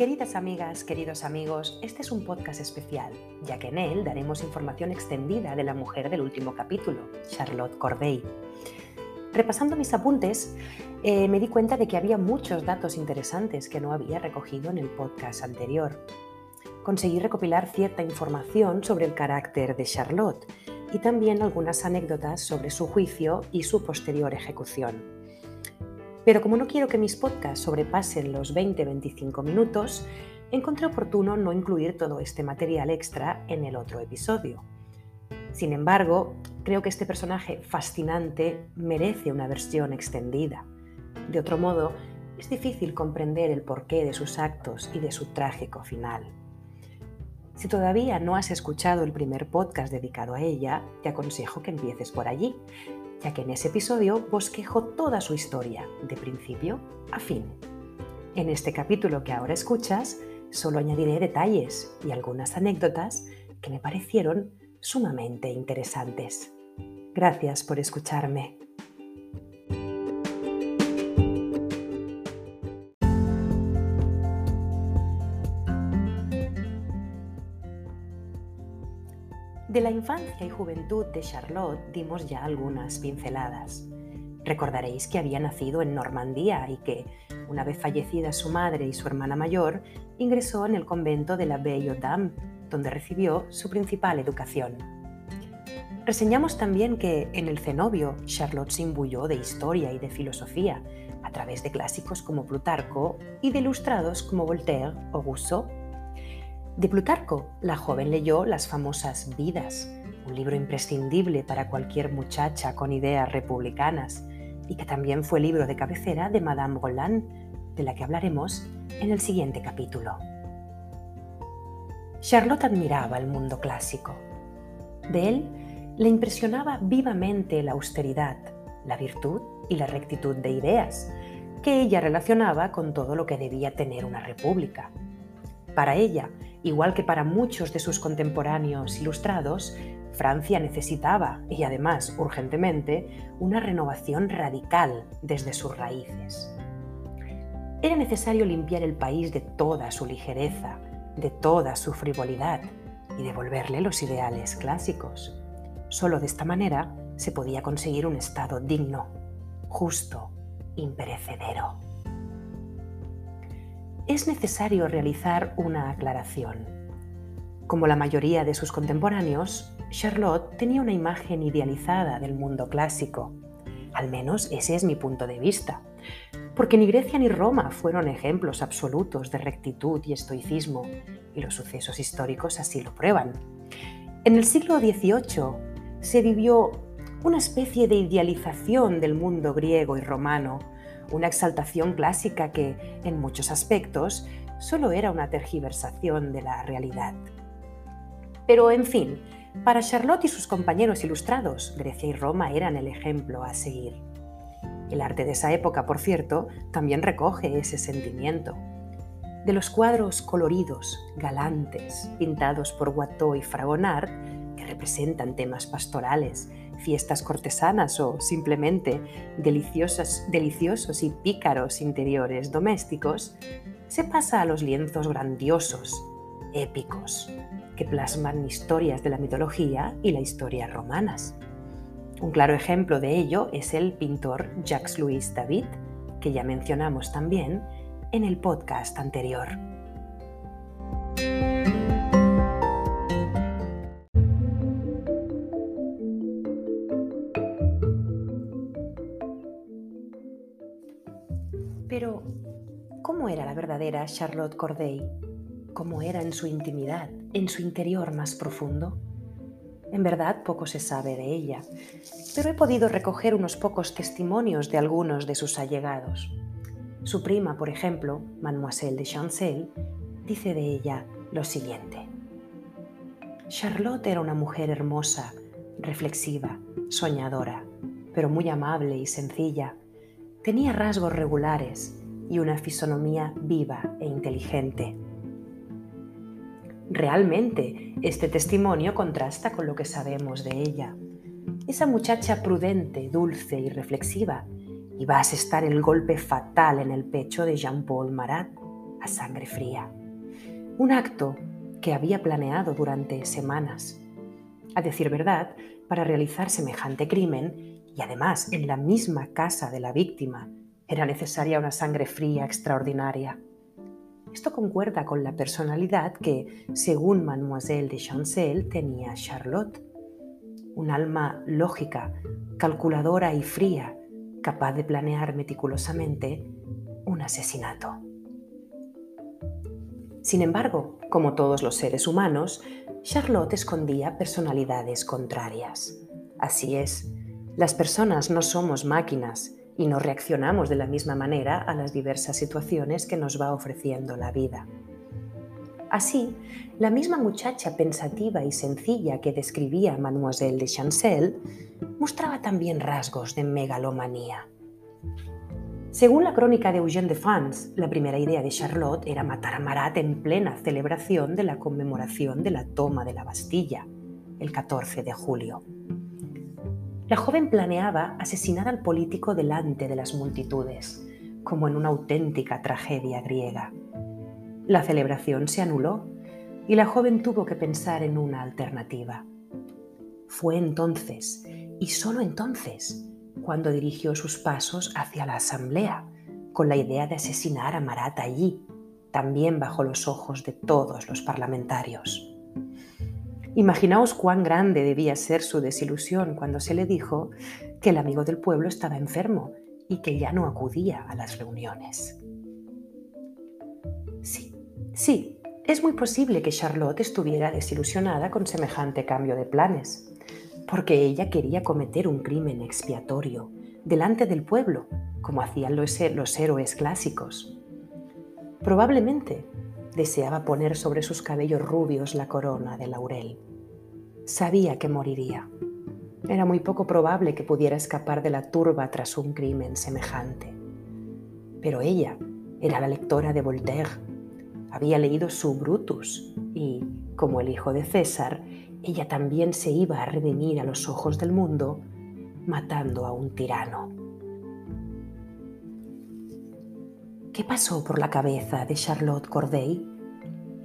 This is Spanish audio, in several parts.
Queridas amigas, queridos amigos, este es un podcast especial, ya que en él daremos información extendida de la mujer del último capítulo, Charlotte Corday. Repasando mis apuntes, eh, me di cuenta de que había muchos datos interesantes que no había recogido en el podcast anterior. Conseguí recopilar cierta información sobre el carácter de Charlotte y también algunas anécdotas sobre su juicio y su posterior ejecución. Pero como no quiero que mis podcasts sobrepasen los 20-25 minutos, encontré oportuno no incluir todo este material extra en el otro episodio. Sin embargo, creo que este personaje fascinante merece una versión extendida. De otro modo, es difícil comprender el porqué de sus actos y de su trágico final. Si todavía no has escuchado el primer podcast dedicado a ella, te aconsejo que empieces por allí, ya que en ese episodio bosquejo toda su historia, de principio a fin. En este capítulo que ahora escuchas, solo añadiré detalles y algunas anécdotas que me parecieron sumamente interesantes. Gracias por escucharme. De la infancia y juventud de Charlotte dimos ya algunas pinceladas. Recordaréis que había nacido en Normandía y que, una vez fallecida su madre y su hermana mayor, ingresó en el convento de la Belle Dame, donde recibió su principal educación. Reseñamos también que en el cenobio Charlotte se imbuyó de historia y de filosofía a través de clásicos como Plutarco y de ilustrados como Voltaire o Rousseau. De Plutarco, la joven leyó las famosas Vidas, un libro imprescindible para cualquier muchacha con ideas republicanas y que también fue libro de cabecera de Madame Roland, de la que hablaremos en el siguiente capítulo. Charlotte admiraba el mundo clásico. De él le impresionaba vivamente la austeridad, la virtud y la rectitud de ideas, que ella relacionaba con todo lo que debía tener una república. Para ella, igual que para muchos de sus contemporáneos ilustrados, Francia necesitaba, y además urgentemente, una renovación radical desde sus raíces. Era necesario limpiar el país de toda su ligereza, de toda su frivolidad y devolverle los ideales clásicos. Solo de esta manera se podía conseguir un Estado digno, justo, imperecedero es necesario realizar una aclaración. Como la mayoría de sus contemporáneos, Charlotte tenía una imagen idealizada del mundo clásico. Al menos ese es mi punto de vista. Porque ni Grecia ni Roma fueron ejemplos absolutos de rectitud y estoicismo, y los sucesos históricos así lo prueban. En el siglo XVIII se vivió una especie de idealización del mundo griego y romano, una exaltación clásica que, en muchos aspectos, solo era una tergiversación de la realidad. Pero, en fin, para Charlotte y sus compañeros ilustrados, Grecia y Roma eran el ejemplo a seguir. El arte de esa época, por cierto, también recoge ese sentimiento. De los cuadros coloridos, galantes, pintados por Watteau y Fragonard, que representan temas pastorales, fiestas cortesanas o simplemente deliciosos, y pícaros interiores domésticos, se pasa a los lienzos grandiosos, épicos, que plasman historias de la mitología y la historia romanas. Un claro ejemplo de ello es el pintor Jacques-Louis David, que ya mencionamos también en el podcast anterior. Era Charlotte Corday? ¿Cómo era en su intimidad, en su interior más profundo? En verdad poco se sabe de ella, pero he podido recoger unos pocos testimonios de algunos de sus allegados. Su prima, por ejemplo, Mademoiselle de Chancel, dice de ella lo siguiente. Charlotte era una mujer hermosa, reflexiva, soñadora, pero muy amable y sencilla, Tenía rasgos regulares y una fisonomía viva e inteligente. Realmente, este testimonio contrasta con lo que sabemos de ella. Esa muchacha prudente, dulce y reflexiva iba a asestar el golpe fatal en el pecho de Jean-Paul Marat, a sangre fría. Un acto que había planeado durante semanas. A decir verdad, para realizar semejante crimen, y además en la misma casa de la víctima, era necesaria una sangre fría extraordinaria. Esto concuerda con la personalidad que, según Mademoiselle de Chancel, tenía Charlotte. Un alma lógica, calculadora y fría, capaz de planear meticulosamente un asesinato. Sin embargo, como todos los seres humanos, Charlotte escondía personalidades contrarias. Así es, las personas no somos máquinas y no reaccionamos de la misma manera a las diversas situaciones que nos va ofreciendo la vida. Así, la misma muchacha pensativa y sencilla que describía Mademoiselle de Chancel mostraba también rasgos de megalomanía. Según la crónica de Eugène de France, la primera idea de Charlotte era matar a Marat en plena celebración de la conmemoración de la toma de la Bastilla, el 14 de julio. La joven planeaba asesinar al político delante de las multitudes, como en una auténtica tragedia griega. La celebración se anuló y la joven tuvo que pensar en una alternativa. Fue entonces, y solo entonces, cuando dirigió sus pasos hacia la asamblea, con la idea de asesinar a Marat allí, también bajo los ojos de todos los parlamentarios. Imaginaos cuán grande debía ser su desilusión cuando se le dijo que el amigo del pueblo estaba enfermo y que ya no acudía a las reuniones. Sí, sí, es muy posible que Charlotte estuviera desilusionada con semejante cambio de planes porque ella quería cometer un crimen expiatorio delante del pueblo, como hacían los, héroes clásicos. Probablemente deseaba poner sobre sus cabellos rubios la corona de laurel. Sabía que moriría. Era muy poco probable que pudiera escapar de la turba tras un crimen semejante. Pero ella era la lectora de Voltaire. Había leído su Brutus y, como el hijo de César, ella también se iba a redimir a los ojos del mundo matando a un tirano. ¿Qué pasó por la cabeza de Charlotte Corday?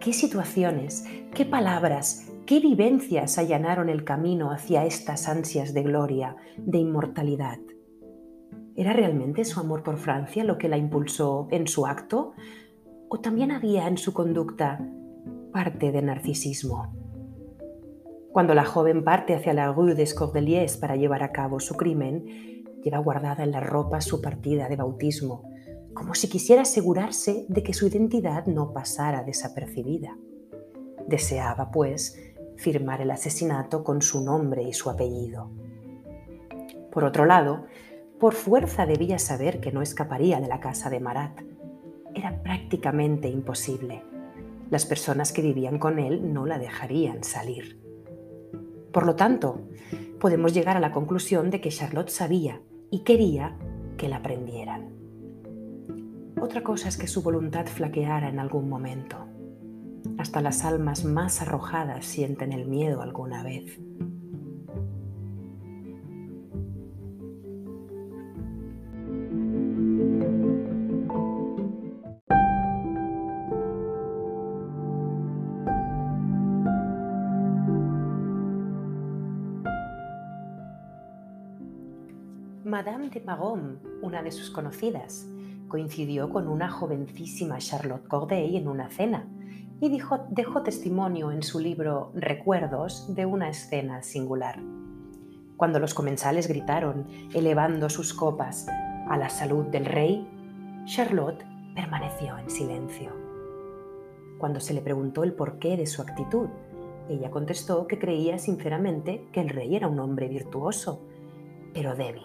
¿Qué situaciones, qué palabras, qué vivencias allanaron el camino hacia estas ansias de gloria, de inmortalidad? ¿Era realmente su amor por Francia lo que la impulsó en su acto? ¿O también había en su conducta parte de narcisismo? Cuando la joven parte hacia la Rue des Cordeliers para llevar a cabo su crimen, lleva guardada en la ropa su partida de bautismo, como si quisiera asegurarse de que su identidad no pasara desapercibida. Deseaba, pues, firmar el asesinato con su nombre y su apellido. Por otro lado, por fuerza debía saber que no escaparía de la casa de Marat. Era prácticamente imposible. Las personas que vivían con él no la dejarían salir. Por lo tanto, podemos llegar a la conclusión de que Charlotte sabía y quería que la prendieran. Otra cosa es que su voluntad flaqueara en algún momento. Hasta las almas más arrojadas sienten el miedo alguna vez. Madame de Magon, una de sus conocidas, coincidió con una jovencísima Charlotte Corday en una cena y dejó testimonio en su libro Recuerdos de una escena singular. Cuando los comensales gritaron, elevando sus copas a la salud del rey, Charlotte permaneció en silencio. Cuando se le preguntó el porqué de su actitud, ella contestó que creía sinceramente que el rey era un hombre virtuoso, pero débil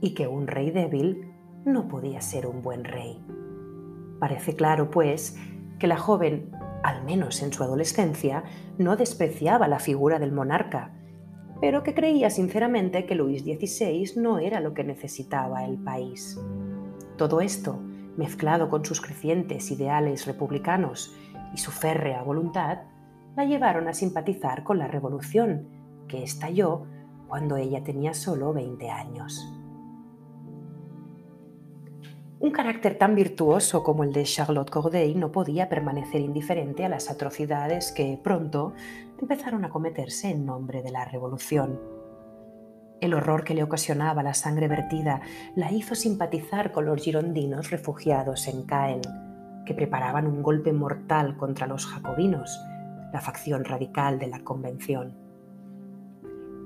y que un rey débil no podía ser un buen rey. Parece claro, pues, que la joven, al menos en su adolescencia, no despreciaba la figura del monarca, pero que creía sinceramente que Luis XVI no era lo que necesitaba el país. Todo esto, mezclado con sus crecientes ideales republicanos y su férrea voluntad, la llevaron a simpatizar con la revolución, que estalló cuando ella tenía solo 20 años. Un carácter tan virtuoso como el de Charlotte Corday no podía permanecer indiferente a las atrocidades que pronto empezaron a cometerse en nombre de la revolución. El horror que le ocasionaba la sangre vertida la hizo simpatizar con los girondinos refugiados en Caen, que preparaban un golpe mortal contra los jacobinos, la facción radical de la Convención.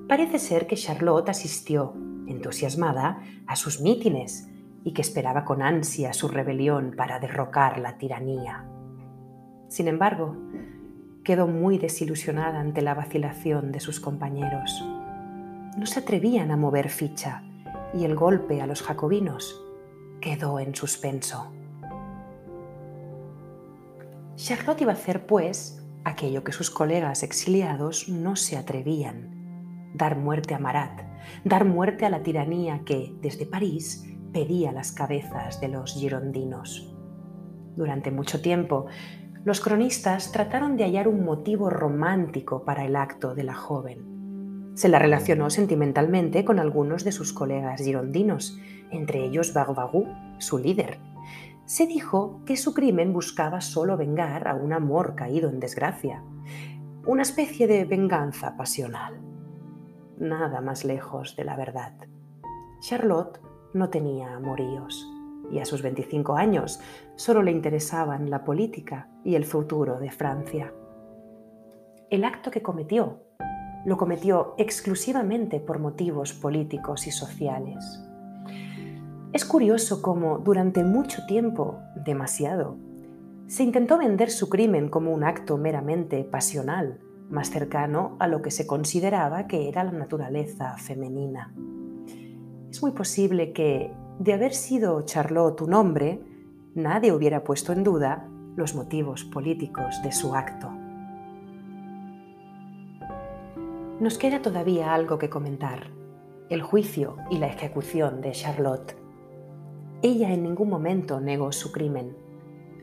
Parece ser que Charlotte asistió, entusiasmada, a sus mítines y que esperaba con ansia su rebelión para derrocar la tiranía. Sin embargo, quedó muy desilusionada ante la vacilación de sus compañeros. No se atrevían a mover ficha y el golpe a los jacobinos quedó en suspenso. Charlotte iba a hacer, pues, aquello que sus colegas exiliados no se atrevían, dar muerte a Marat, dar muerte a la tiranía que, desde París, pedía las cabezas de los girondinos. Durante mucho tiempo, los cronistas trataron de hallar un motivo romántico para el acto de la joven. Se la relacionó sentimentalmente con algunos de sus colegas girondinos, entre ellos Barbaroux, su líder. Se dijo que su crimen buscaba solo vengar a un amor caído en desgracia, una especie de venganza pasional. Nada más lejos de la verdad. Charlotte no tenía amoríos y a sus 25 años solo le interesaban la política y el futuro de Francia. El acto que cometió lo cometió exclusivamente por motivos políticos y sociales. Es curioso cómo durante mucho tiempo, demasiado, se intentó vender su crimen como un acto meramente pasional, más cercano a lo que se consideraba que era la naturaleza femenina es muy posible que, de haber sido Charlotte un hombre, nadie hubiera puesto en duda los motivos políticos de su acto. Nos queda todavía algo que comentar, el juicio y la ejecución de Charlotte. Ella en ningún momento negó su crimen.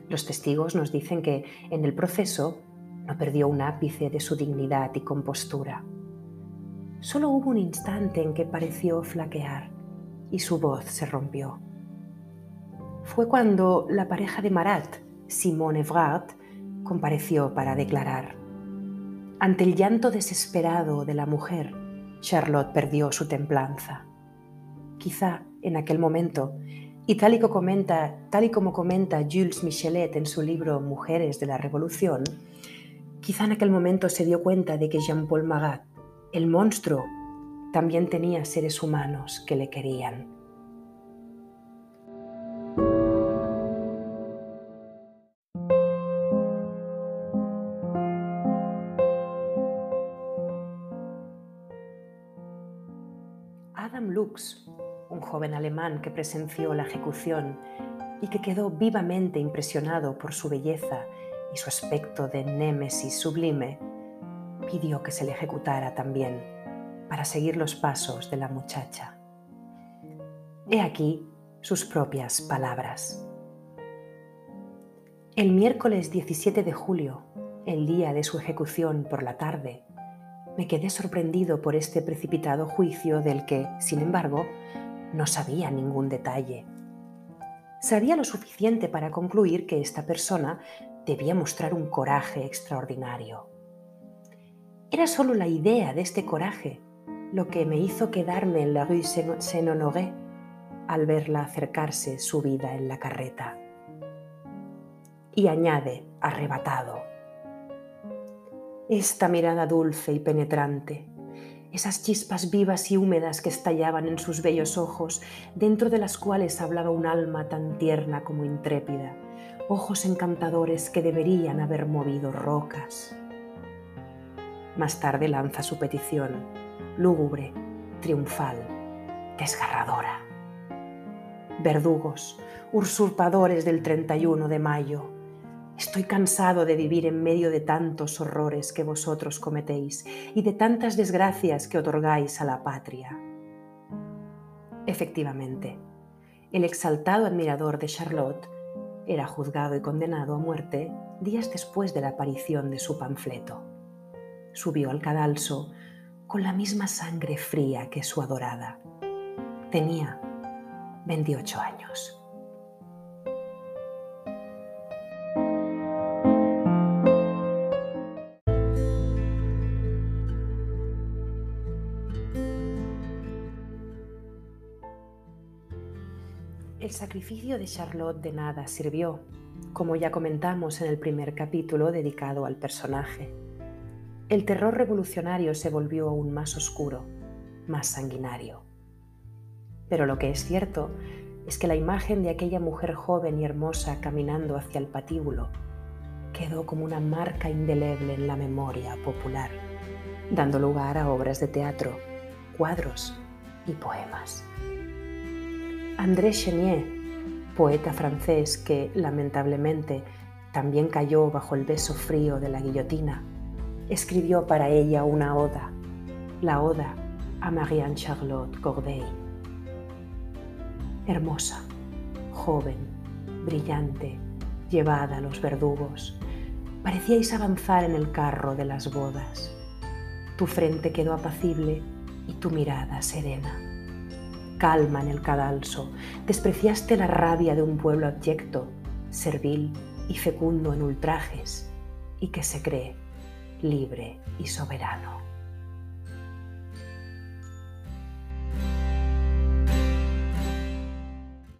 Los testigos nos dicen que en el proceso no perdió un ápice de su dignidad y compostura. Solo hubo un instante en que pareció flaquear y su voz se rompió. Fue cuando la pareja de Marat, Simone Evrard, compareció para declarar. Ante el llanto desesperado de la mujer, Charlotte perdió su templanza. Quizá en aquel momento, y tal y, como comenta, tal y como comenta Jules Michelet en su libro Mujeres de la Revolución, quizá en aquel momento se dio cuenta de que Jean-Paul Marat, el monstruo también tenía seres humanos que le querían. Adam Lux, un joven alemán que presenció la ejecución y que quedó vivamente impresionado por su belleza y su aspecto de némesis sublime, pidió que se le ejecutara también para seguir los pasos de la muchacha. He aquí sus propias palabras. El miércoles 17 de julio, el día de su ejecución por la tarde, me quedé sorprendido por este precipitado juicio del que, sin embargo, no sabía ningún detalle. Sabía lo suficiente para concluir que esta persona debía mostrar un coraje extraordinario. Era solo la idea de este coraje lo que me hizo quedarme en la rue Saint-Honoré al verla acercarse subida en la carreta. Y añade, arrebatado, esta mirada dulce y penetrante, esas chispas vivas y húmedas que estallaban en sus bellos ojos, dentro de las cuales hablaba un alma tan tierna como intrépida, ojos encantadores que deberían haber movido rocas. Más tarde lanza su petición lúgubre, triunfal, desgarradora. Verdugos, usurpadores del 31 de mayo, estoy cansado de vivir en medio de tantos horrores que vosotros cometéis y de tantas desgracias que otorgáis a la patria. Efectivamente, el exaltado admirador de Charlotte era juzgado y condenado a muerte días después de la aparición de su panfleto. Subió al cadalso con la misma sangre fría que su adorada. Tenía 28 años. El sacrificio de Charlotte de nada sirvió, como ya comentamos en el primer capítulo dedicado al personaje. El terror revolucionario se volvió aún más oscuro, más sanguinario. Pero lo que es cierto es que la imagen de aquella mujer joven y hermosa caminando hacia el patíbulo quedó como una marca indeleble en la memoria popular, dando lugar a obras de teatro, cuadros y poemas. André Chenier, poeta francés que lamentablemente también cayó bajo el beso frío de la guillotina, escribió para ella una oda, la oda a Marianne Charlotte Corday. Hermosa, joven, brillante, llevada a los verdugos, parecíais avanzar en el carro de las bodas. Tu frente quedó apacible y tu mirada serena. Calma en el cadalso, despreciaste la rabia de un pueblo abyecto, servil y fecundo en ultrajes, y que se cree libre y soberano.